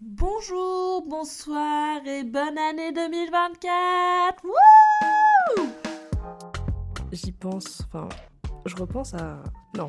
Bonjour, bonsoir et bonne année 2024 Wouh J'y pense, enfin, je repense à... Non,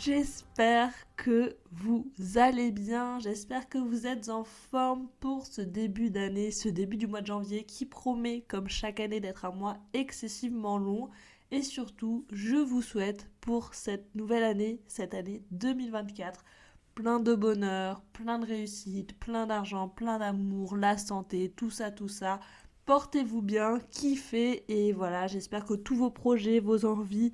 J'espère que vous allez bien, j'espère que vous êtes en forme pour ce début d'année, ce début du mois de janvier qui promet comme chaque année d'être un mois excessivement long. Et surtout, je vous souhaite pour cette nouvelle année, cette année 2024, plein de bonheur, plein de réussite, plein d'argent, plein d'amour, la santé, tout ça, tout ça. Portez-vous bien, kiffez et voilà, j'espère que tous vos projets, vos envies,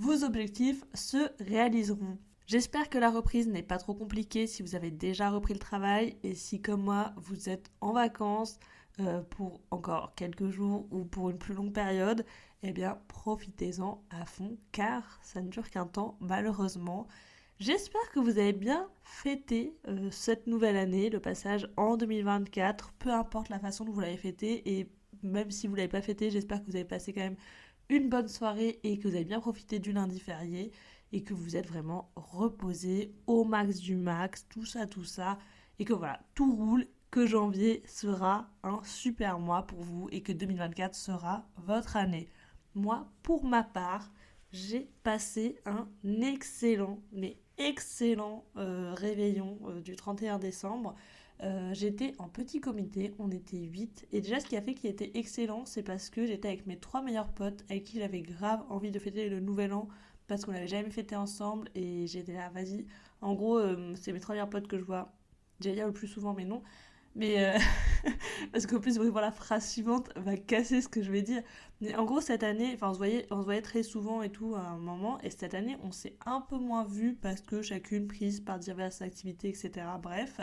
vos objectifs se réaliseront. J'espère que la reprise n'est pas trop compliquée si vous avez déjà repris le travail et si comme moi vous êtes en vacances euh, pour encore quelques jours ou pour une plus longue période, eh bien profitez-en à fond car ça ne dure qu'un temps malheureusement. J'espère que vous avez bien fêté euh, cette nouvelle année, le passage en 2024, peu importe la façon dont vous l'avez fêté et même si vous ne l'avez pas fêté, j'espère que vous avez passé quand même une bonne soirée et que vous avez bien profité du lundi férié et que vous êtes vraiment reposé au max du max, tout ça, tout ça, et que voilà, tout roule, que janvier sera un super mois pour vous et que 2024 sera votre année. Moi, pour ma part, j'ai passé un excellent, mais excellent euh, réveillon euh, du 31 décembre. Euh, j'étais en petit comité, on était 8. Et déjà, ce qui a fait qu'il était excellent, c'est parce que j'étais avec mes trois meilleurs potes avec qui j'avais grave envie de fêter le nouvel an parce qu'on n'avait jamais fêté ensemble. Et j'étais là, vas-y. En gros, euh, c'est mes trois meilleurs potes que je vois. J'allais dire le plus souvent, mais non. Mais euh, parce qu'en plus, voir la phrase suivante va casser ce que je vais dire. Mais en gros, cette année, enfin, on se voyait, on se voyait très souvent et tout à un moment. Et cette année, on s'est un peu moins vu parce que chacune prise par diverses activités, etc. Bref.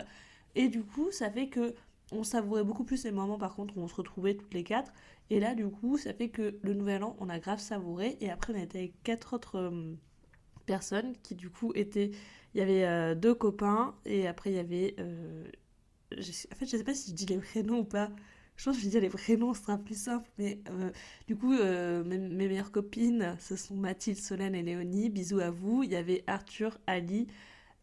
Et du coup, ça fait que on savourait beaucoup plus ces moments par contre où on se retrouvait toutes les quatre. Et là, du coup, ça fait que le nouvel an, on a grave savouré. Et après, on était avec quatre autres euh, personnes qui, du coup, étaient. Il y avait euh, deux copains et après, il y avait. Euh, en fait, je sais pas si je dis les prénoms ou pas. Je pense que je vais dire les prénoms, ce sera plus simple. Mais du coup, mes, mes, meilleures copines, ce sont Mathilde, Solène et Léonie. Bisous à vous. Il y avait Arthur, Ali,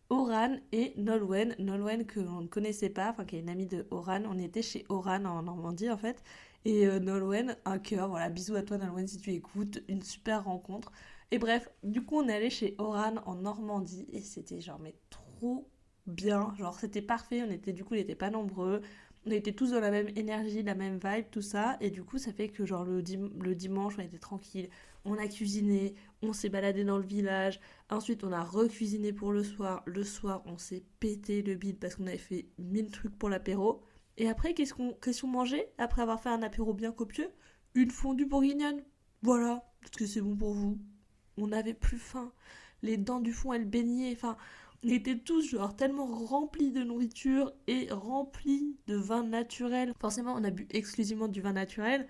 Oran et Nolwenn. Nolwenn que on ne connaissait pas, enfin qui est une amie de Oran. On était chez Oran en Normandie en fait. Et euh, Nolwenn, un cœur, voilà, bisous à toi Nolwenn si tu écoutes, une super rencontre. Et bref, du coup on est allé chez Oran en Normandie et c'était genre mais trop bien, genre c'était parfait, on était du coup on n'était pas nombreux, on était tous dans la même énergie, la même vibe, tout ça, et du coup ça fait que genre le, le dimanche on était tranquille, on a cuisiné, on s'est baladé dans le village, ensuite on a recuisiné pour le soir, le soir on s'est pété le bide parce qu'on avait fait mille trucs pour l'apéro, et après qu'est-ce qu'on qu'est-ce mangeait après avoir fait un apéro bien copieux? Une fondue bourguignonne, voilà, parce que c'est bon pour vous. On n'avait plus faim, les dents du fond elles baignaient, enfin on était tous genre tellement remplis de nourriture et remplis de vin naturel. Forcément on a bu exclusivement du vin naturel,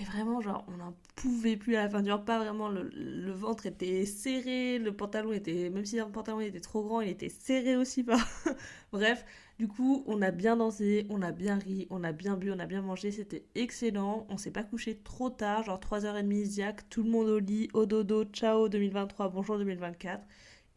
et vraiment, genre, on n'en pouvait plus à la fin du repas. Vraiment, le, ventre était serré, le pantalon était, même si le pantalon était trop grand, il était serré aussi. Pas. Bref, du coup, on a bien dansé, on a bien ri, on a bien bu, on a bien mangé. C'était excellent. On s'est pas couché trop tard, genre 3h30 Isiac, tout le monde au lit, au dodo, ciao 2023, bonjour 2024.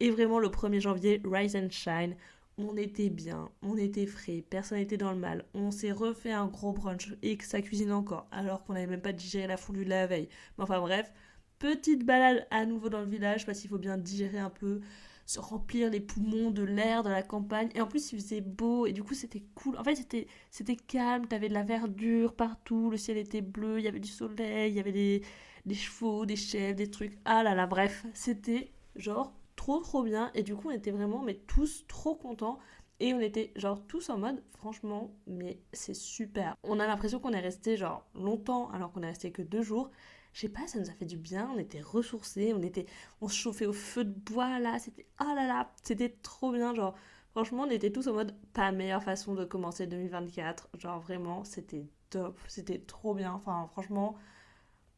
Et vraiment, le 1er janvier, Rise and Shine on était bien, on était frais, personne n'était dans le mal. On s'est refait un gros brunch et que ça cuisine encore, alors qu'on n'avait même pas digéré la fondue de la veille. Mais enfin bref, petite balade à nouveau dans le village parce qu'il faut bien digérer un peu, se remplir les poumons de l'air de la campagne. Et en plus, il faisait beau et du coup, c'était cool. En fait, c'était, c'était calme, t'avais de la verdure partout, le ciel était bleu, il y avait du soleil, il y avait des, des chevaux, des chèvres, des trucs. Ah là là, bref, c'était genre trop trop bien. Et du coup on était vraiment mais tous trop contents. Et on était genre tous en mode franchement mais c'est super. On a l'impression qu'on est resté genre longtemps alors qu'on est resté que deux jours. Je sais pas, ça nous a fait du bien, on était ressourcés, on était on se chauffait au feu de bois là, c'était oh là là, c'était trop bien. Genre franchement on était tous en mode pas meilleure façon de commencer 2024, genre vraiment c'était top, c'était trop bien. Enfin franchement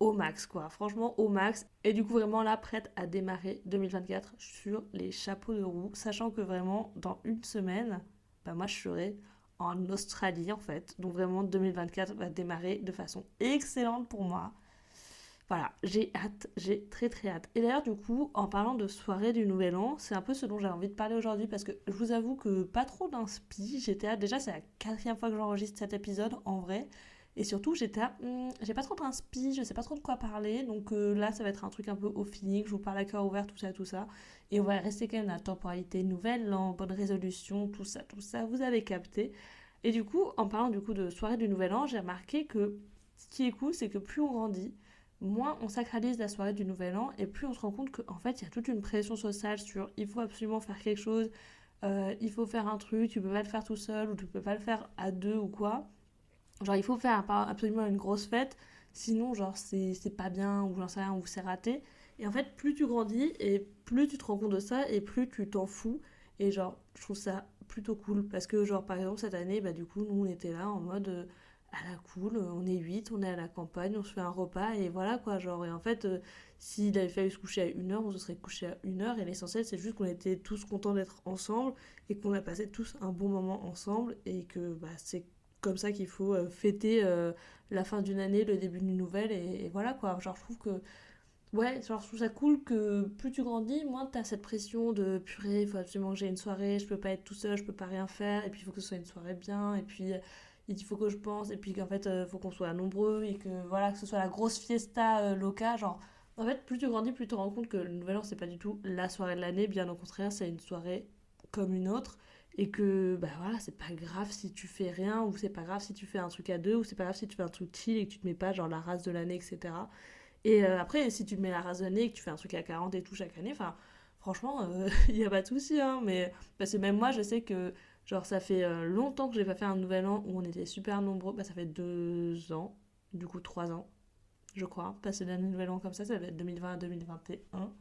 au max, quoi. Franchement, au max. Et du coup, vraiment là, prête à démarrer 2024 sur les chapeaux de roue, sachant que vraiment, dans une semaine, bah moi, je serai en Australie, en fait. Donc vraiment, 2024 va démarrer de façon excellente pour moi. Voilà, j'ai hâte, j'ai très très hâte. Et d'ailleurs, du coup, en parlant de soirée du Nouvel An, c'est un peu ce dont j'ai envie de parler aujourd'hui parce que je vous avoue que pas trop d'inspi. J'étais hâte, déjà, c'est la quatrième fois que j'enregistre cet épisode en vrai. Et surtout, j'étais hmm, j'ai pas trop d'inspi, je sais pas trop de quoi parler. Donc euh, là, ça va être un truc un peu au feeling. Je vous parle à cœur ouvert, tout ça, tout ça. Et on va rester quand même dans la temporalité nouvelle, en bonne résolution, tout ça, tout ça. Vous avez capté. Et du coup, en parlant du coup de soirée du Nouvel An, j'ai remarqué que ce qui est cool, c'est que plus on grandit, moins on sacralise la soirée du Nouvel An et plus on se rend compte qu'en fait, il y a toute une pression sociale sur il faut absolument faire quelque chose, euh, il faut faire un truc, tu peux pas le faire tout seul ou tu peux pas le faire à deux ou quoi. Genre, il faut faire absolument une grosse fête, sinon, genre, c'est pas bien, ou j'en sais rien, ou c'est raté. Et en fait, plus tu grandis, et plus tu te rends compte de ça, et plus tu t'en fous. Et genre, je trouve ça plutôt cool. Parce que, genre, par exemple, cette année, bah, du coup, nous, on était là en mode euh, à la cool, on est 8, on est à la campagne, on se fait un repas, et voilà quoi. Genre, et en fait, euh, s'il avait fallu se coucher à une heure, on se serait couché à une heure. Et l'essentiel, c'est juste qu'on était tous contents d'être ensemble, et qu'on a passé tous un bon moment ensemble, et que bah, c'est comme ça qu'il faut euh, fêter euh, la fin d'une année, le début d'une nouvelle, et, voilà quoi. Genre, je trouve que. Ouais, genre, je trouve ça cool que plus tu grandis, moins t'as cette pression de purée, il faut absolument que j'ai une soirée, je peux pas être tout seul, je peux pas rien faire, et puis il faut que ce soit une soirée bien, et puis il faut que je pense, et puis qu'en fait, il euh, faut qu'on soit nombreux, et que voilà, que ce soit la grosse fiesta locale. Genre, en fait, plus tu grandis, plus tu te rends compte que le Nouvel An, c'est pas du tout la soirée de l'année, bien au contraire, c'est une soirée comme une autre et que bah voilà c'est pas grave si tu fais rien ou c'est pas grave si tu fais un truc à deux ou c'est pas grave si tu fais un truc chill et que tu te mets pas genre la race de l'année etc et euh, après si tu te mets la race de l'année et que tu fais un truc à 40 et tout chaque année enfin franchement il euh, a pas de souci hein. Mais parce que même moi je sais que genre ça fait euh, longtemps que j'ai pas fait un nouvel an où on était super nombreux. Bah ça fait deux ans du coup trois ans je crois passer d'un nouvel an comme ça ça va être 2020 à 2021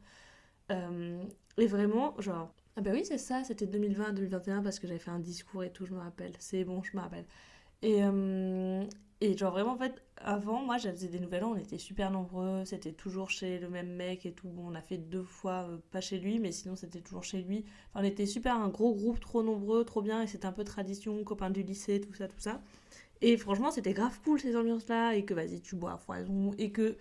et vraiment genre ah bah oui, c'est ça, c'était 2020-2021 parce que j'avais fait un discours et tout, je me rappelle. C'est bon, je me rappelle. Et, euh, et genre vraiment, en fait, avant, moi, j'avais des nouvelles on était super nombreux, c'était toujours chez le même mec et tout. On a fait deux fois, euh, pas chez lui, mais sinon c'était toujours chez lui. Enfin, on était super, un gros groupe, trop nombreux, trop bien, et c'était un peu tradition, copains du lycée, tout ça, tout ça. Et franchement, c'était grave cool ces ambiances-là, et que vas-y, tu bois à foison, et que...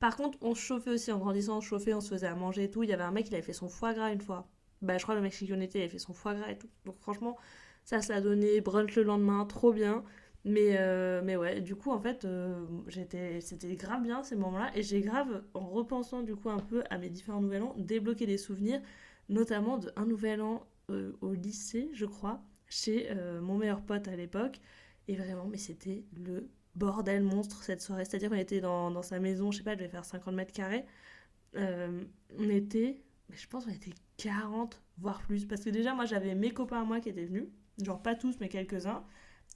Par contre, on se chauffait aussi en grandissant, on se chauffait, on se faisait à manger et tout. Il y avait un mec, il avait fait son foie gras une fois bah, je crois le Mexique était, il a fait son foie gras et tout. Donc franchement, ça, ça a donné brunch le lendemain, trop bien. Mais, euh, mais ouais, du coup, en fait, euh, c'était grave bien ces moments-là. Et j'ai grave, en repensant du coup un peu à mes différents nouvel an, débloqué des souvenirs, notamment d'un nouvel an euh, au lycée, je crois, chez mon meilleur pote à l'époque. Et vraiment, mais c'était le bordel monstre cette soirée. C'est-à-dire qu'on était dans, dans, sa maison, je sais pas, elle devait faire 50 mètres carrés. on était, mais je pense qu'on était 40, voire plus. Parce que déjà, moi, j'avais mes copains à moi qui étaient venus. Genre, pas tous, mais quelques-uns.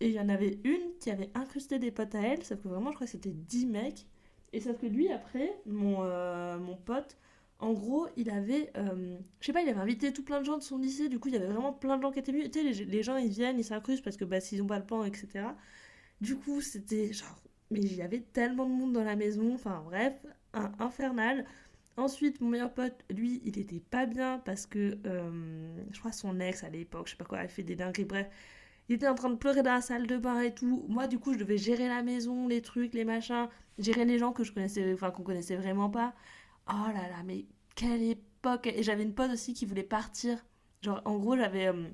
Et il y en avait une qui avait incrusté des potes à elle. Sauf que vraiment, je crois que c'était 10 mecs. Et sauf que lui, après, mon, euh, mon pote, en gros, il avait. Euh, je sais pas, il avait invité tout plein de gens de son lycée. Du coup, il y avait vraiment plein de gens qui étaient venus. Tu sais, les, gens, ils viennent, ils s'incrustent parce que bah, s'ils ont pas le plan, etc. Du coup, c'était genre. Mais il y avait tellement de monde dans la maison. Enfin, bref, un infernal. Ensuite, mon meilleur pote, lui, il était pas bien parce que euh, je crois son ex à l'époque, je sais pas quoi, elle fait des dingueries, bref. Il était en train de pleurer dans la salle de bain et tout. Moi, du coup, je devais gérer la maison, les trucs, les machins, gérer les gens que je connaissais, enfin, qu'on connaissait vraiment pas. Oh là là, mais quelle époque! Et j'avais une pote aussi qui voulait partir. Genre, en gros, j'avais euh,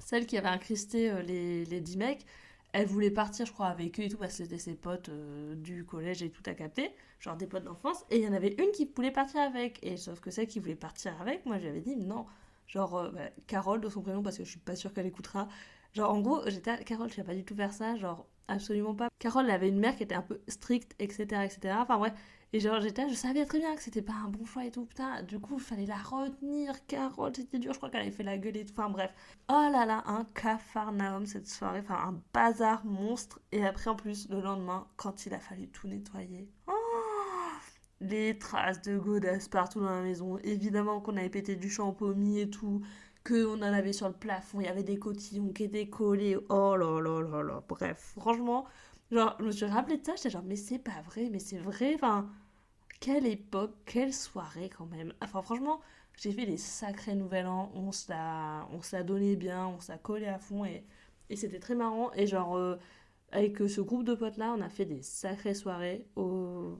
celle qui avait incrusté euh, les, les 10 mecs elle voulait partir, je crois, avec eux et tout, parce que c'était ses potes euh, du collège et tout à capter, genre des potes d'enfance. Et il y en avait une qui voulait partir avec. Et sauf que celle qui voulait partir avec, moi j'avais dit non. Genre, euh, bah, Carole de son prénom, parce que je suis pas sûre qu'elle écoutera. Genre, en gros, j'étais à Carole, je sais pas du tout faire ça, genre, absolument pas. Carole, avait une mère qui était un peu stricte, etc., etc. Enfin, et genre, j'étais je savais très bien que c'était pas un bon choix et tout, putain. Du coup, il fallait la retenir, Carole, c'était dur. Je crois qu'elle avait fait la gueule et tout. Enfin, bref. Oh là là, un cafarnaum cette soirée. Enfin, un bazar monstre. Et après, en plus, le lendemain, quand il a fallu tout nettoyer. Oh les traces de godasses partout dans la maison. Évidemment qu'on avait pété du shampoing et tout. Qu'on en avait sur le plafond. Il y avait des cotillons qui étaient collés. Oh là là là là. Bref, franchement. Genre, je me suis rappelé de ça, j'étais genre, mais c'est pas vrai, mais c'est vrai, enfin, quelle époque, quelle soirée quand même. Enfin, franchement, j'ai fait des sacrés nouvel an. On s'est donné bien, on s'est collé à fond et, et c'était très marrant. Et genre, euh, avec ce groupe de potes là, on a fait des sacrées soirées. Au...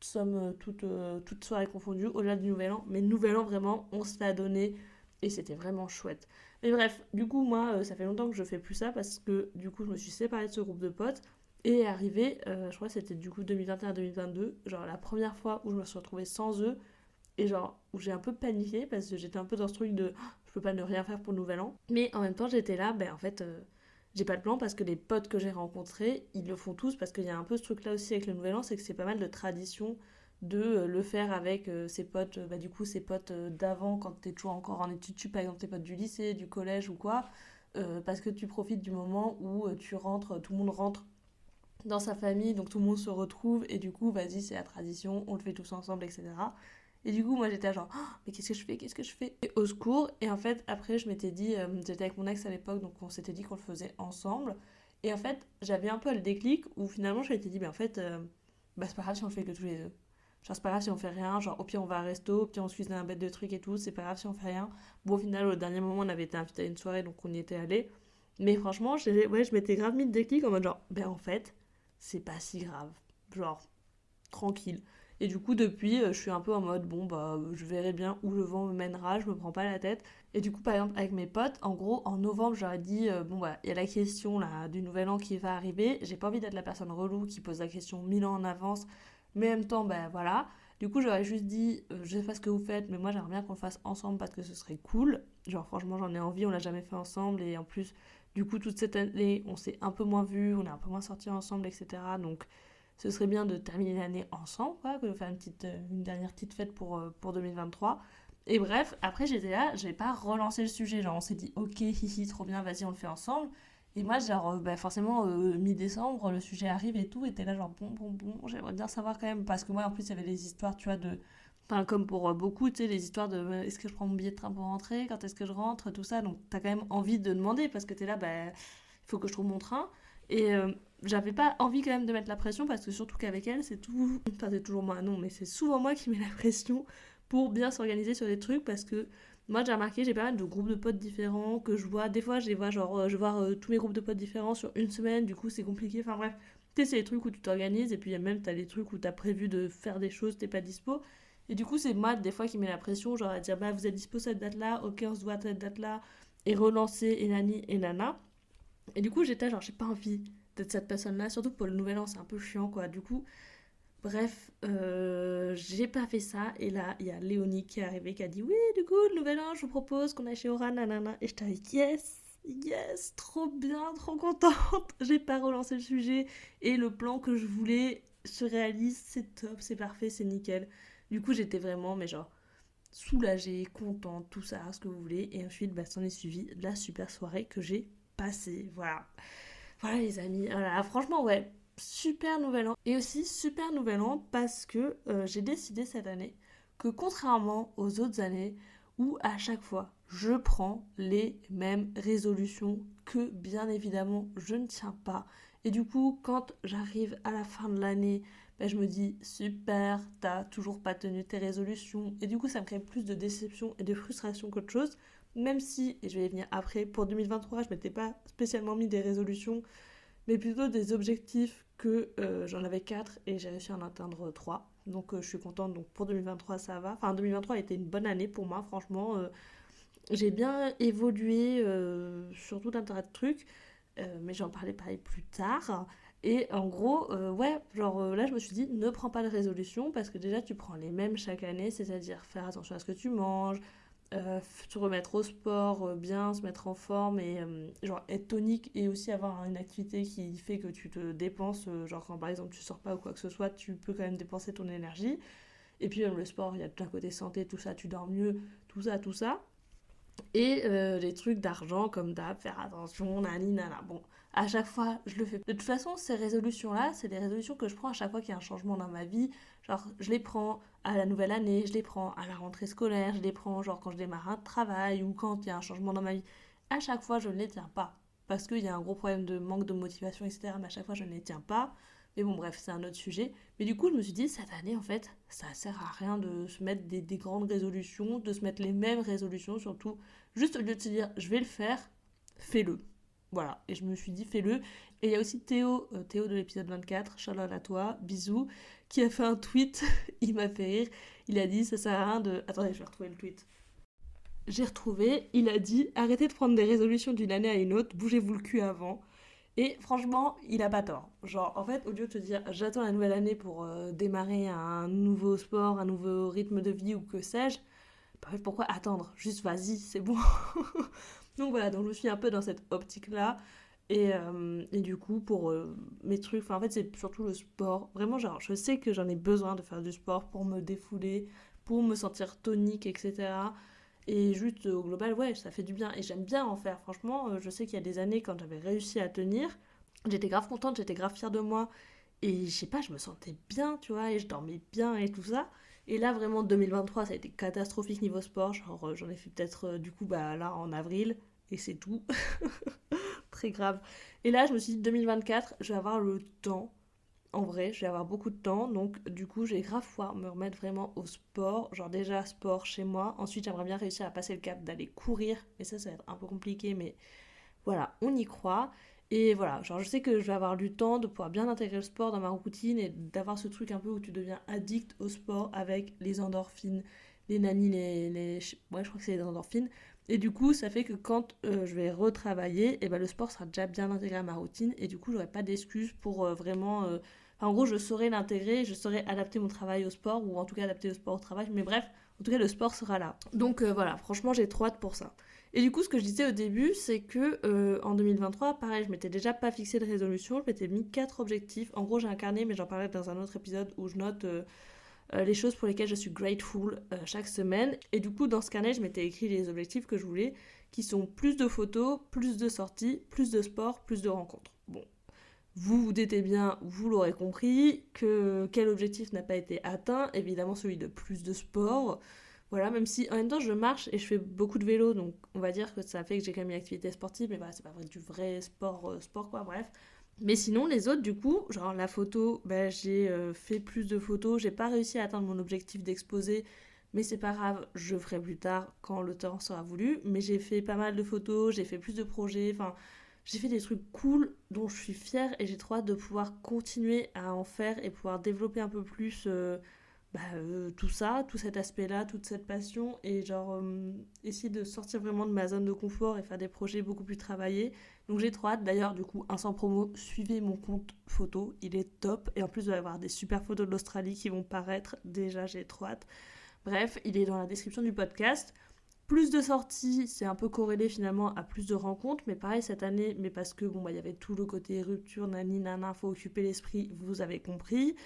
Sommes toutes, euh, toutes soirées confondues au-delà du nouvel an. Mais nouvel an, vraiment, on se l'a donné et c'était vraiment chouette. Mais bref, du coup, moi, euh, ça fait longtemps que je fais plus ça parce que du coup, je me suis séparée de ce groupe de potes. Et arrivé, euh, je crois que c'était du coup 2021-2022, genre la première fois où je me suis retrouvée sans eux, et genre où j'ai un peu paniqué parce que j'étais un peu dans ce truc de oh, je peux pas ne rien faire pour le nouvel an. Mais en même temps, j'étais là, ben en fait, euh, j'ai pas de plan parce que les potes que j'ai rencontrés, ils le font tous parce qu'il y a un peu ce truc là aussi avec le nouvel an, c'est que c'est pas mal de tradition de euh, le faire avec ses potes, bah du coup ses potes d'avant quand t'es toujours encore en études, par exemple tes potes du lycée, du collège ou quoi, parce que tu profites du moment où tu rentres, tout le monde rentre dans sa famille, donc tout le monde se retrouve, et du coup, vas-y, c'est la tradition, on le fait tous ensemble, etc. Et du coup, moi j'étais genre, oh, mais qu'est-ce que je fais, qu'est-ce que je fais? Et Au secours. Et en fait, après, je m'étais dit, euh, j'étais avec mon ex à l'époque, donc on s'était dit qu'on le faisait ensemble. Et en fait, j'avais un peu le déclic où finalement, je m'étais dit, mais en fait, euh, bah, c'est pas grave si on le fait que tous les deux. Genre, c'est pas grave si on fait rien, genre, au pire, on va à un resto, au pire, on se cuisine un bête de trucs et tout, c'est pas grave si on fait rien. Bon, au final, au dernier moment, on avait été invité à une soirée, donc on y était allé. Mais franchement, ouais, je m'étais grave mis le déclic en mode genre, ben en fait, c'est pas si grave. Genre, tranquille. Et du coup, depuis, euh, je suis un peu en mode, bon, bah, je verrai bien où le vent me mènera, je me prends pas la tête. Et du coup, par exemple, avec mes potes, en gros, en novembre, j'aurais dit, euh, bon, bah, il y a la question là, du nouvel an qui va arriver. J'ai pas envie d'être la personne relou qui pose la question mille ans en avance. Mais en même temps, ben voilà. Du coup, j'aurais juste dit, euh, je sais pas ce que vous faites, mais moi, j'aimerais bien qu'on le fasse ensemble parce que ce serait cool. Genre, franchement, j'en ai envie, on l'a jamais fait ensemble. Et en plus, du coup, toute cette année, on s'est un peu moins vus, on est un peu moins sortis ensemble, etc. Donc, ce serait bien de terminer l'année ensemble, quoi, de faire une, petite, euh, une dernière petite fête pour, euh, pour 2023. Et bref, après, j'étais là, j'ai pas relancé le sujet. Genre, on s'est dit, ok, hihi, trop bien, vas-y, on le fait ensemble. Et moi, genre, euh, bah, forcément, mi-décembre, le sujet arrive et tout. Et t'es là, genre, bon, bon, bon, j'aimerais bien savoir quand même. Parce que moi, en plus, il y avait des histoires, tu vois, de Enfin, comme pour euh, beaucoup, tu sais, les histoires de euh, est-ce que je prends mon billet de train pour rentrer, quand est-ce que je rentre, tout ça. Donc, tu as quand même envie de demander parce que tu es là, bah, il faut que je trouve mon train. Et euh, j'avais pas envie quand même de mettre la pression parce que surtout qu'avec elle, c'est tout. C'est toujours moi, non, mais c'est souvent moi qui mets la pression pour bien s'organiser sur des trucs parce que moi, j'ai remarqué, j'ai pas mal de groupes de potes différents que je vois. Des fois, je les vois, genre, je vois tous mes groupes de potes différents sur une semaine, du coup, c'est compliqué. Enfin, bref, tu sais, c'est les trucs où tu t'organises et puis même, t'as des trucs où t'as prévu de faire des choses, t'es pas dispo. Et du coup, c'est Matt, des fois, qui met la pression, genre à dire bah, vous êtes dispo cette date-là, ok, on se voit cette date-là, et relancer et Nani et Nana. Et du coup, j'étais genre, j'ai pas envie d'être cette personne-là, surtout pour le nouvel an, c'est un peu chiant, quoi. Du coup, bref, euh, j'ai pas fait ça. Et là, il y a Léonie qui est arrivée, qui a dit oui, du coup, le nouvel an, je vous propose qu'on aille chez Oran, nanana. Et j'étais dit yes, yes, trop bien, trop contente. j'ai pas relancé le sujet. Et le plan que je voulais se réalise, c'est top, c'est parfait, c'est nickel. Du coup, j'étais vraiment, mais genre, soulagée, contente, tout ça, ce que vous voulez. Et ensuite, bah, s'en est suivi la super soirée que j'ai passée. Voilà. Voilà, les amis. Voilà, franchement, ouais, super nouvel an. Et aussi, super nouvel an parce que euh, j'ai décidé cette année que contrairement aux autres années où à chaque fois je prends les mêmes résolutions que bien évidemment je ne tiens pas. Et du coup, quand j'arrive à la fin de l'année, ben, je me dis super, t'as toujours pas tenu tes résolutions. Et du coup, ça me crée plus de déception et de frustration qu'autre chose. Même si, et je vais y venir après, pour 2023, je m'étais pas spécialement mis des résolutions, mais plutôt des objectifs que euh, j'en avais 4 et j'ai réussi à en atteindre 3. Donc euh, je suis contente. Donc pour 2023, ça va. Enfin, 2023 a été une bonne année pour moi, franchement. Euh, j'ai bien évolué sur tout un tas de trucs, mais j'en parlais pareil plus tard. Et en gros, euh, ouais, genre euh, là je me suis dit, ne prends pas de résolution parce que déjà tu prends les mêmes chaque année, c'est-à-dire faire attention à ce que tu manges, euh, te remettre au sport, bien se mettre en forme et genre être tonique et aussi avoir une activité qui fait que tu te dépenses, genre quand par exemple tu sors pas ou quoi que ce soit, tu peux quand même dépenser ton énergie. Et puis même le sport, il y a tout un côté santé, tout ça, tu dors mieux, tout ça, tout ça. Et les trucs d'argent comme d'hab, faire attention, nani, nana. Bon, à chaque fois, je le fais. De toute façon, ces résolutions-là, c'est des résolutions que je prends à chaque fois qu'il y a un changement dans ma vie. Genre, je les prends à la nouvelle année, je les prends à la rentrée scolaire, je les prends genre quand je démarre un travail ou quand il y a un changement dans ma vie. À chaque fois, je ne les tiens pas. Parce qu'il y a un gros problème de manque de motivation, etc. Mais à chaque fois, je ne les tiens pas. Mais bon, bref, c'est un autre sujet. Mais du coup, je me suis dit, cette année, en fait, ça sert à rien de se mettre des, des grandes résolutions, de se mettre les mêmes résolutions, surtout. Juste au lieu de se dire, je vais le faire, fais-le. Voilà. Et je me suis dit, fais-le. Et il y a aussi Théo, euh, Théo de l'épisode 24, Charlotte à toi, bisous, qui a fait un tweet. il m'a fait rire. Il a dit, ça sert à rien de. Attendez, je vais retrouver le tweet. J'ai retrouvé, il a dit, arrêtez de prendre des résolutions d'une année à une autre, bougez-vous le cul avant. Et franchement, il a pas tort. Genre, en fait, au lieu de te dire j'attends la nouvelle année pour euh, démarrer un nouveau sport, un nouveau rythme de vie ou que sais-je, bah, pourquoi attendre? Juste vas-y, c'est bon. donc voilà, donc je suis un peu dans cette optique-là. Et, euh, et, du coup, pour euh, mes trucs, en fait, c'est surtout le sport. Vraiment, je sais que j'en ai besoin de faire du sport pour me défouler, pour me sentir tonique, etc. Et juste au global, ouais, ça fait du bien. Et j'aime bien en faire. Franchement, euh, je sais qu'il y a des années, quand j'avais réussi à tenir, j'étais grave contente, j'étais grave fière de moi. Et je sais pas, je me sentais bien, tu vois, et je dormais bien et tout ça. Et là, vraiment, 2023, ça a été catastrophique niveau sport. Genre, euh, j'en ai fait peut-être, euh, du coup, bah là, en avril. Et c'est tout. Très grave. Et là, je me suis dit, 2024, je vais avoir le temps en vrai, je vais avoir beaucoup de temps, donc du coup, j'ai grave pouvoir me remettre vraiment au sport. Genre déjà sport chez moi. Ensuite, j'aimerais bien réussir à passer le cap d'aller courir, mais ça, ça va être un peu compliqué, mais voilà, on y croit. Et voilà, genre je sais que je vais avoir du temps de pouvoir bien intégrer le sport dans ma routine et d'avoir ce truc un peu où tu deviens addict au sport avec les endorphines, les nannies, les, les... Ouais, je crois que c'est les endorphines. Et du coup, ça fait que quand euh, je vais retravailler, et eh ben, le sport sera déjà bien intégré à ma routine et du coup, j'aurai pas d'excuses pour euh, vraiment euh, en gros, je saurais l'intégrer, je saurais adapter mon travail au sport, ou en tout cas adapter le sport au travail. Mais bref, en tout cas, le sport sera là. Donc voilà, franchement, j'ai trop hâte pour ça. Et du coup, ce que je disais au début, c'est que euh, en 2023, pareil, je m'étais déjà pas fixé de résolution, je m'étais mis quatre objectifs. En gros, j'ai un carnet, mais j'en parlerai dans un autre épisode où je note euh, les choses pour lesquelles je suis grateful chaque semaine. Et du coup, dans ce carnet, je m'étais écrit les objectifs que je voulais, qui sont plus de photos, plus de sorties, plus de sport, plus de rencontres. Bon, vous vous doutez bien, vous l'aurez compris, que quel objectif n'a pas été atteint? Évidemment celui de plus de sport. Voilà, même si en même temps je marche et je fais beaucoup de vélo, donc on va dire que ça fait que j'ai quand même une activité sportive, mais voilà, c'est pas vrai du vrai sport, euh, sport quoi, bref. Mais sinon, les autres, du coup, genre la photo, ben, j'ai euh, fait plus de photos, j'ai pas réussi à atteindre mon objectif d'exposer, mais c'est pas grave, je ferai plus tard quand le temps sera voulu. Mais j'ai fait pas mal de photos, j'ai fait plus de projets, enfin, j'ai fait des trucs cool dont je suis fière et j'ai trop hâte de pouvoir continuer à en faire et pouvoir développer un peu plus euh, bah, euh, tout ça, tout cet aspect-là, toute cette passion et genre euh, essayer de sortir vraiment de ma zone de confort et faire des projets beaucoup plus travaillés. Donc j'ai trop hâte. D'ailleurs, du coup, un sans promo, suivez mon compte photo, il est top et en plus, il va y avoir des super photos de l'Australie qui vont paraître. Déjà, j'ai trop hâte. Bref, il est dans la description du podcast. Plus de sorties, c'est un peu corrélé finalement à plus de rencontres, mais pareil cette année, mais parce que bon, bah, il y avait tout le côté rupture, nani, nana, faut occuper l'esprit, vous avez compris.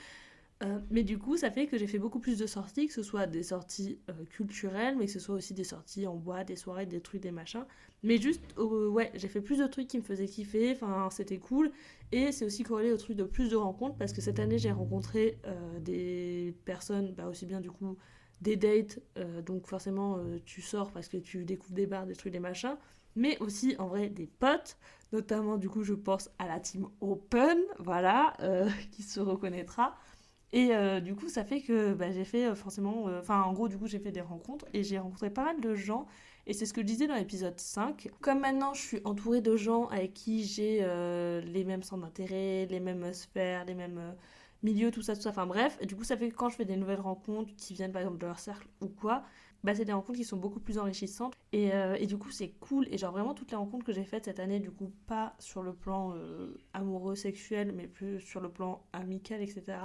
Euh, mais du coup, ça fait que j'ai fait beaucoup plus de sorties, que ce soit des sorties euh, culturelles, mais que ce soit aussi des sorties en bois, des soirées, des trucs, des machins. Mais juste, ouais, j'ai fait plus de trucs qui me faisaient kiffer, enfin, c'était cool. Et c'est aussi corrélé au truc de plus de rencontres, parce que cette année, j'ai rencontré euh, des personnes, bah, aussi bien du coup des dates, donc forcément tu sors parce que tu découvres des bars, des trucs, des machins, mais aussi en vrai des potes, notamment du coup je pense à la team Open, voilà, qui se reconnaîtra. Et du coup ça fait que bah, j'ai fait forcément, enfin en gros du coup j'ai fait des rencontres et j'ai rencontré pas mal de gens. Et c'est ce que je disais dans l'épisode 5. Comme maintenant je suis entourée de gens avec qui j'ai les mêmes centres d'intérêt, les mêmes sphères, les mêmes milieu, tout ça, tout ça. Enfin bref, du coup, ça fait que quand je fais des nouvelles rencontres qui viennent par exemple de leur cercle ou quoi, bah, c'est des rencontres qui sont beaucoup plus enrichissantes. Et, euh, et du coup, c'est cool. Et genre, vraiment, toutes les rencontres que j'ai faites cette année, du coup, pas sur le plan euh, amoureux, sexuel, mais plus sur le plan amical, etc.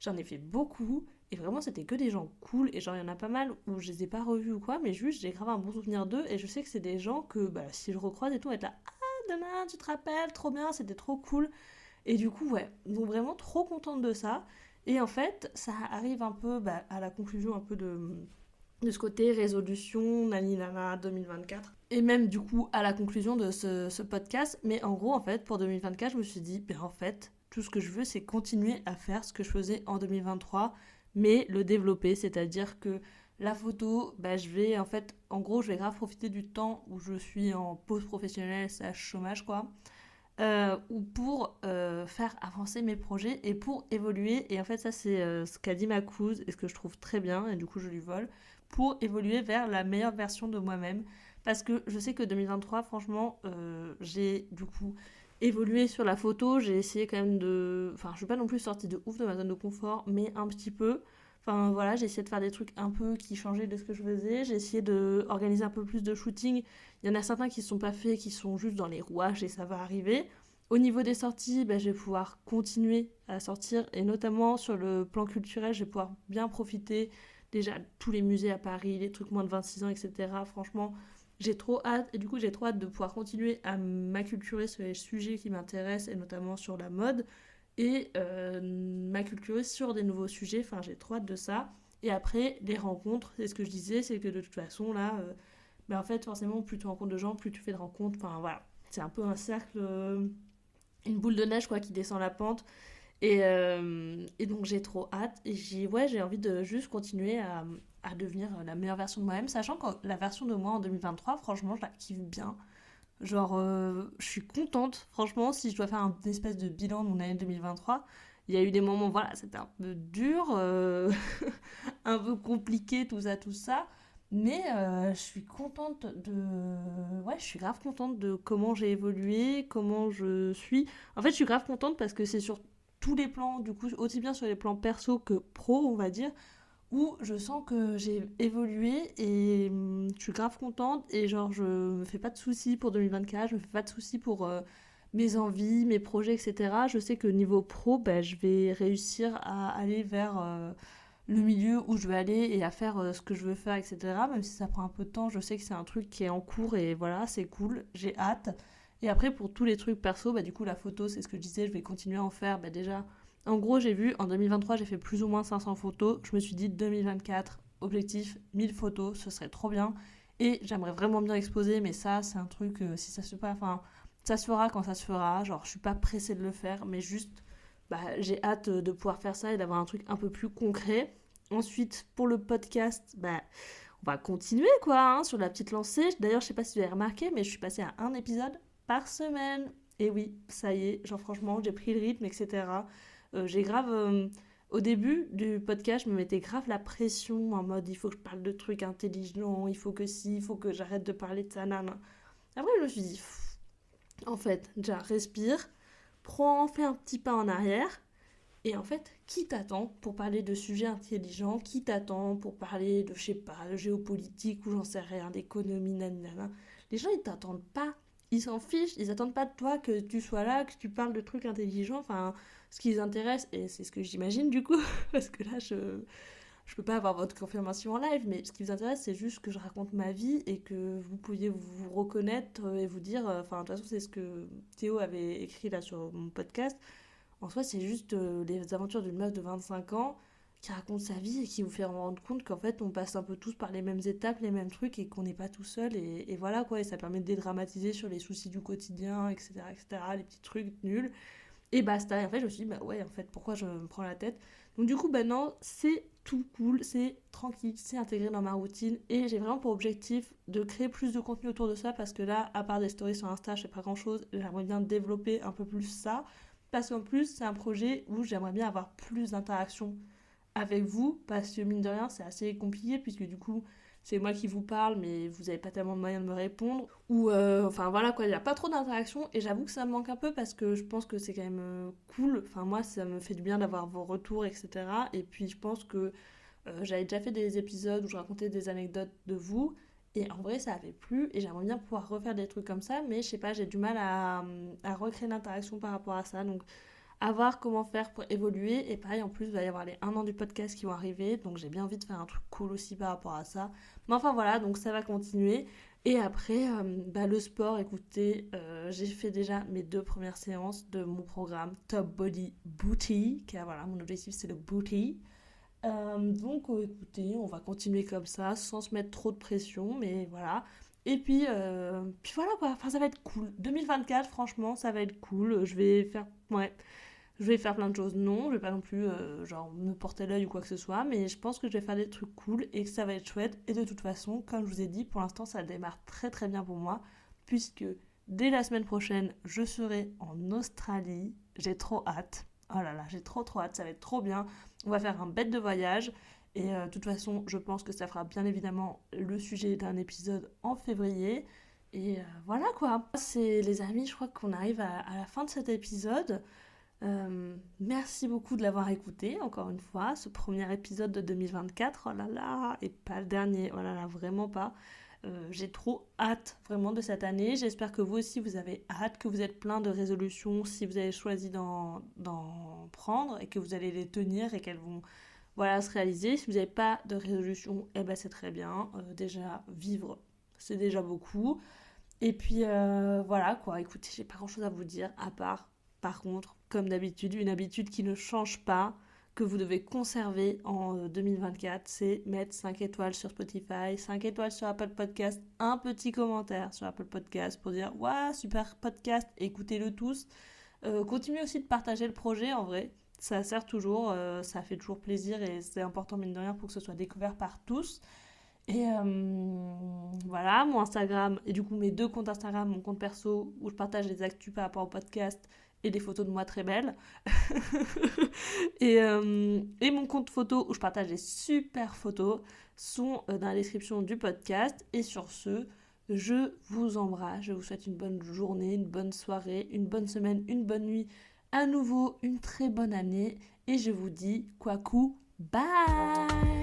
J'en ai fait beaucoup. Et vraiment, c'était que des gens cool. Et genre, il y en a pas mal où je les ai pas revus ou quoi, mais juste, j'ai grave un bon souvenir d'eux. Et je sais que c'est des gens que, bah, si je recroise et tout, être là, ah, demain, tu te rappelles, trop bien, c'était trop cool. Et du coup, ouais, donc vraiment trop contente de ça. Et en fait, ça arrive un peu bah, à la conclusion un peu de, de ce côté résolution, nani nana 2024. Et même du coup à la conclusion de ce, ce, podcast. Mais en gros, en fait, pour 2024, je me suis dit, ben en fait, tout ce que je veux, c'est continuer à faire ce que je faisais en 2023, mais le développer. C'est-à-dire que la photo, bah, je vais en fait, en gros, je vais grave profiter du temps où je suis en pause professionnelle, c'est chômage quoi. euh, ou pour euh, faire avancer mes projets et pour évoluer. Et en fait, ça, c'est euh, ce qu'a dit ma cousine et ce que je trouve très bien, et du coup, je lui vole, pour évoluer vers la meilleure version de moi-même. Parce que je sais que 2023, franchement, j'ai du coup évolué sur la photo. J'ai essayé quand même de. Enfin, je suis pas non plus sortie de ouf de ma zone de confort, mais un petit peu. Enfin voilà, j'ai essayé de faire des trucs un peu qui changeaient de ce que je faisais. J'ai essayé d'organiser un peu plus de shooting. Il y en a certains qui ne sont pas faits, qui sont juste dans les rouages et ça va arriver. Au niveau des sorties, ben, je vais pouvoir continuer à sortir et notamment sur le plan culturel, je vais pouvoir bien profiter. Déjà, tous les musées à Paris, les trucs moins de 26 ans, etc. Franchement, j'ai trop hâte et du coup, j'ai trop hâte de pouvoir continuer à m'acculturer sur les sujets qui m'intéressent et notamment sur la mode et euh, m'acculturer sur des nouveaux sujets. Enfin, j'ai trop hâte de ça. Et après, les rencontres, c'est ce que je disais, c'est que de toute façon, là, euh, ben, en fait, forcément, plus tu rencontres de gens, plus tu fais de rencontres. Enfin, voilà. C'est un peu un cercle, euh, une boule de neige, quoi, qui descend la pente. Et, euh, et donc, j'ai trop hâte. Et j'ai ouais, envie de juste continuer à, à devenir la meilleure version de moi-même, sachant que la version de moi en 2023, franchement, je la kiffe bien. Genre, euh, je suis contente, franchement, si je dois faire un espèce de bilan de mon année 2023. Il y a eu des moments, voilà, c'était un peu dur, euh, un peu compliqué, tout ça, tout ça. Mais je suis contente de. Ouais, je suis grave contente de comment j'ai évolué, comment je suis. En fait, je suis grave contente parce que c'est sur tous les plans, du coup, aussi bien sur les plans perso que pro, on va dire où je sens que j'ai évolué et hum, je suis grave contente et genre je me fais pas de soucis pour 2024, je me fais pas de soucis pour euh, mes envies, mes projets, etc. Je sais que niveau pro, ben, je vais réussir à aller vers euh, le milieu où je veux aller et à faire euh, ce que je veux faire, etc. Même si ça prend un peu de temps, je sais que c'est un truc qui est en cours et voilà, c'est cool, j'ai hâte. Et après, pour tous les trucs perso, bah, du coup, la photo, c'est ce que je disais, je vais continuer à en faire. Bah, déjà, en gros, j'ai vu en 2023, j'ai fait plus ou moins 500 photos. Je me suis dit 2024, objectif 1000 photos, ce serait trop bien. Et j'aimerais vraiment bien exposer, mais ça, c'est un truc, euh, si ça se fait enfin, ça se fera quand ça se fera. Genre, je suis pas pressée de le faire, mais juste, bah, j'ai hâte de pouvoir faire ça et d'avoir un truc un peu plus concret. Ensuite, pour le podcast, bah, on va continuer quoi, hein, sur la petite lancée. D'ailleurs, je sais pas si vous avez remarqué, mais je suis passée à un épisode par semaine. Et oui, ça y est, genre franchement, j'ai pris le rythme, etc. Euh, j'ai grave. Euh, au début du podcast, je me mettais grave la pression en mode il faut que je parle de trucs intelligents, il faut que si, il faut que j'arrête de parler de ça, nan. Après, je me suis dit, en fait, déjà, respire, prends, fais un petit pas en arrière. Et en fait, qui t'attend pour parler de sujets intelligents Qui t'attend pour parler de, je sais pas, de géopolitique ou j'en sais rien, d'économie, nanana Les gens, ils t'attendent pas. Ils s'en fichent, ils attendent pas de toi que tu sois là, que tu parles de trucs intelligents. Enfin, ce qui les intéresse, et c'est ce que j'imagine du coup, parce que là je je peux pas avoir votre confirmation en live, mais ce qui vous intéresse, c'est juste que je raconte ma vie et que vous pouviez vous reconnaître et vous dire, euh, enfin, de toute façon, c'est ce que Théo avait écrit là sur mon podcast. En soi, c'est juste euh, les aventures d'une meuf de 25 ans qui raconte sa vie et qui vous fait rendre compte qu'en fait, on passe un peu tous par les mêmes étapes, les mêmes trucs et qu'on n'est pas tout seul. Et, voilà quoi, et ça permet de dédramatiser sur les soucis du quotidien, etc., etc., les petits trucs nuls. Et basta. Et en fait, je me suis dit, bah ouais, en fait, pourquoi je me prends la tête? Donc, du coup, bah non, c'est tout cool, c'est tranquille, c'est intégré dans ma routine. Et j'ai vraiment pour objectif de créer plus de contenu autour de ça parce que là, à part des stories sur Insta, je sais pas grand chose. J'aimerais bien développer un peu plus ça. Parce qu'en plus, c'est un projet où j'aimerais bien avoir plus d'interaction avec vous. Parce que mine de rien, c'est assez compliqué puisque du coup, c'est moi qui vous parle, mais vous n'avez pas tellement de moyens de me répondre. Ou, euh, enfin voilà quoi, il n'y a pas trop d'interaction. Et j'avoue que ça me manque un peu parce que je pense que c'est quand même euh, cool. Enfin, moi, ça me fait du bien d'avoir vos retours, etc. Et puis, je pense que euh, j'avais déjà fait des épisodes où je racontais des anecdotes de vous. Et en vrai, ça avait plu. Et j'aimerais bien pouvoir refaire des trucs comme ça. Mais je sais pas, j'ai du mal à, à recréer l'interaction par rapport à ça. Donc, à comment faire pour évoluer. Et pareil, en plus, il va y avoir les 1 an du podcast qui vont arriver. Donc j'ai bien envie de faire un truc cool aussi par rapport à ça. Mais enfin voilà, donc ça va continuer. Et après, euh, bah, le sport, écoutez, euh, j'ai fait déjà mes deux premières séances de mon programme Top Body Booty. Car voilà, mon objectif c'est le booty. Euh, donc écoutez, on va continuer comme ça, sans se mettre trop de pression, mais voilà. Et puis, puis voilà quoi, enfin ça va être cool. 2024, franchement, ça va être cool. Je vais faire, ouais, je vais faire plein de choses. Non, je vais pas non plus euh, me porter l'œil ou quoi que ce soit, mais je pense que je vais faire des trucs cool et que ça va être chouette. Et de toute façon, comme je vous ai dit, pour l'instant ça démarre très très bien pour moi, puisque Dès la semaine prochaine, je serai en Australie. J'ai trop hâte. Oh là là, j'ai trop trop hâte, ça va être trop bien. On va faire un bête de voyage. Et euh, de toute façon, je pense que ça fera bien évidemment le sujet d'un épisode en février. Et euh, voilà quoi. C'est les amis, je crois qu'on arrive à, la fin de cet épisode. Euh, merci beaucoup de l'avoir écouté, encore une fois, ce premier épisode de 2024. Oh là là, et pas le dernier. Oh là vraiment pas. J'ai trop hâte vraiment de cette année. J'espère que vous aussi vous avez hâte, que vous êtes plein de résolutions si vous avez choisi d'en prendre et que vous allez les tenir et qu'elles vont voilà, se réaliser. Si vous n'avez pas de résolution, eh ben c'est très bien. Euh, déjà, vivre, c'est déjà beaucoup. Et puis euh, voilà quoi, écoutez, j'ai pas grand chose à vous dire, à part, par contre, comme d'habitude, une habitude qui ne change pas, que vous devez conserver en 2024, euh, c'est mettre 5 étoiles sur Spotify, 5 étoiles sur Apple Podcast, un petit commentaire sur Apple Podcast pour dire Waouh, super podcast, écoutez-le tous. continuez aussi de partager le projet en vrai ça sert toujours, euh, ça fait toujours plaisir et c'est important mine de rien pour que ce soit découvert par tous. Et euh, voilà, mon Instagram, et du coup mes deux comptes Instagram, mon compte perso où je partage des actus par rapport au podcast et des photos de moi très belles. et, euh, et, mon compte photo où je partage des super photos sont dans la description du podcast. Et sur ce, je vous embrasse, je vous souhaite une bonne journée, une bonne soirée, une bonne semaine, une bonne nuit à nouveau une très bonne année et je vous dis quoi coup bye